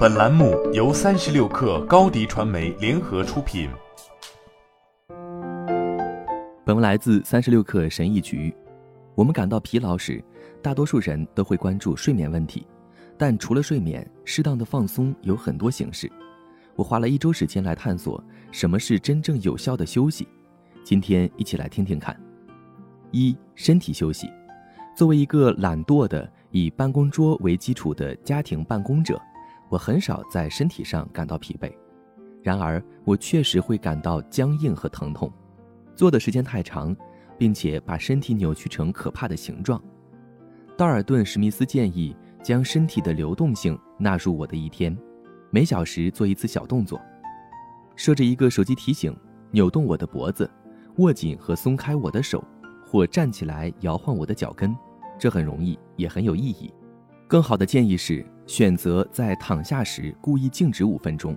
本栏目由三十六氪高低传媒联合出品。本文来自三十六氪神译局。我们感到疲劳时，大多数人都会关注睡眠问题，但除了睡眠，适当的放松有很多形式。我花了一周时间来探索什么是真正有效的休息。今天一起来听听看。一、身体休息。作为一个懒惰的以办公桌为基础的家庭办公者，我很少在身体上感到疲惫。然而，我确实会感到僵硬和疼痛，坐的时间太长，并且把身体扭曲成可怕的形状。道尔顿·史密斯建议将身体的流动性纳入我的一天，每小时做一次小动作，设置一个手机提醒，扭动我的脖子，握紧和松开我的手。或站起来摇晃我的脚跟，这很容易，也很有意义。更好的建议是选择在躺下时故意静止五分钟。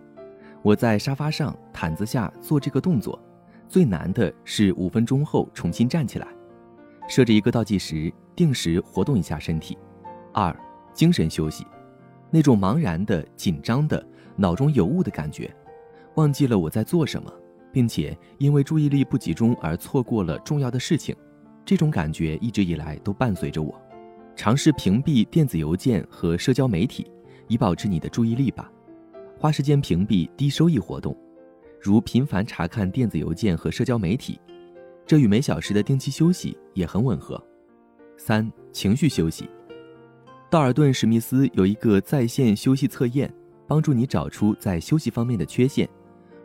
我在沙发上、毯子下做这个动作。最难的是五分钟后重新站起来。设置一个倒计时，定时活动一下身体。二、精神休息，那种茫然的、紧张的、脑中有雾的感觉，忘记了我在做什么，并且因为注意力不集中而错过了重要的事情。这种感觉一直以来都伴随着我。尝试屏蔽电子邮件和社交媒体，以保持你的注意力吧。花时间屏蔽低收益活动，如频繁查看电子邮件和社交媒体，这与每小时的定期休息也很吻合。三、情绪休息。道尔顿·史密斯有一个在线休息测验，帮助你找出在休息方面的缺陷。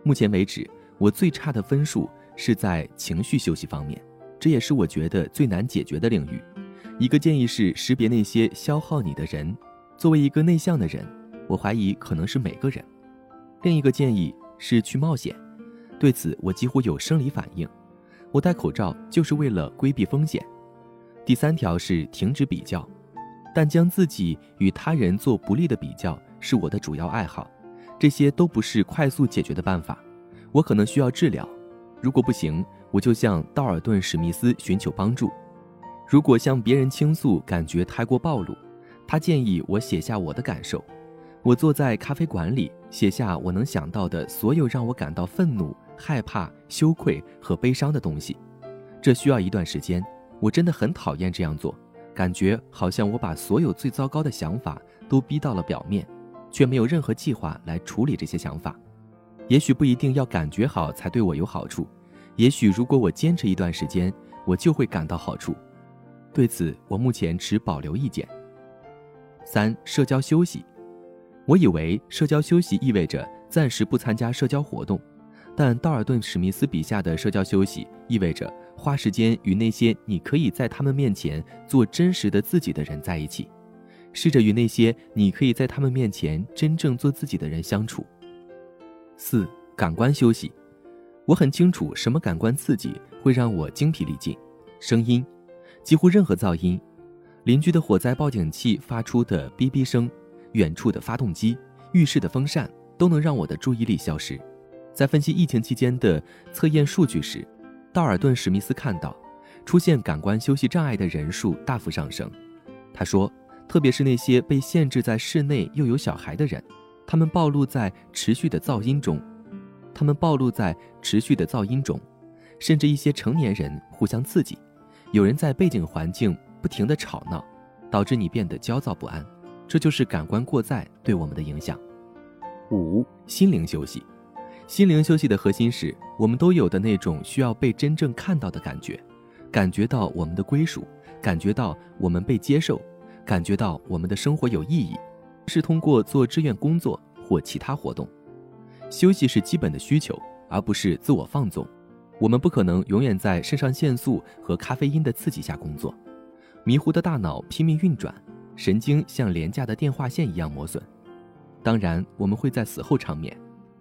目前为止，我最差的分数是在情绪休息方面。这也是我觉得最难解决的领域。一个建议是识别那些消耗你的人。作为一个内向的人，我怀疑可能是每个人。另一个建议是去冒险。对此，我几乎有生理反应。我戴口罩就是为了规避风险。第三条是停止比较，但将自己与他人做不利的比较是我的主要爱好。这些都不是快速解决的办法。我可能需要治疗。如果不行。我就向道尔顿·史密斯寻求帮助。如果向别人倾诉感觉太过暴露，他建议我写下我的感受。我坐在咖啡馆里，写下我能想到的所有让我感到愤怒、害怕、羞愧和悲伤的东西。这需要一段时间。我真的很讨厌这样做，感觉好像我把所有最糟糕的想法都逼到了表面，却没有任何计划来处理这些想法。也许不一定要感觉好才对我有好处。也许如果我坚持一段时间，我就会感到好处。对此，我目前持保留意见。三、社交休息。我以为社交休息意味着暂时不参加社交活动，但道尔顿·史密斯笔下的社交休息意味着花时间与那些你可以在他们面前做真实的自己的人在一起，试着与那些你可以在他们面前真正做自己的人相处。四、感官休息。我很清楚什么感官刺激会让我精疲力尽，声音，几乎任何噪音，邻居的火灾报警器发出的哔哔声，远处的发动机，浴室的风扇，都能让我的注意力消失。在分析疫情期间的测验数据时，道尔顿·史密斯看到，出现感官休息障碍的人数大幅上升。他说，特别是那些被限制在室内又有小孩的人，他们暴露在持续的噪音中。他们暴露在持续的噪音中，甚至一些成年人互相刺激，有人在背景环境不停地吵闹，导致你变得焦躁不安。这就是感官过载对我们的影响。五、心灵休息。心灵休息的核心是我们都有的那种需要被真正看到的感觉，感觉到我们的归属，感觉到我们被接受，感觉到我们的生活有意义，是通过做志愿工作或其他活动。休息是基本的需求，而不是自我放纵。我们不可能永远在肾上腺素和咖啡因的刺激下工作，迷糊的大脑拼命运转，神经像廉价的电话线一样磨损。当然，我们会在死后长眠，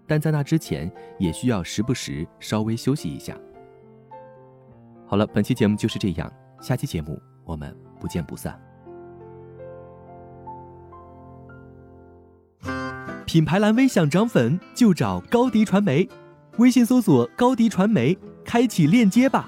但在那之前也需要时不时稍微休息一下。好了，本期节目就是这样，下期节目我们不见不散。品牌蓝 V 想涨粉就找高迪传媒，微信搜索高迪传媒，开启链接吧。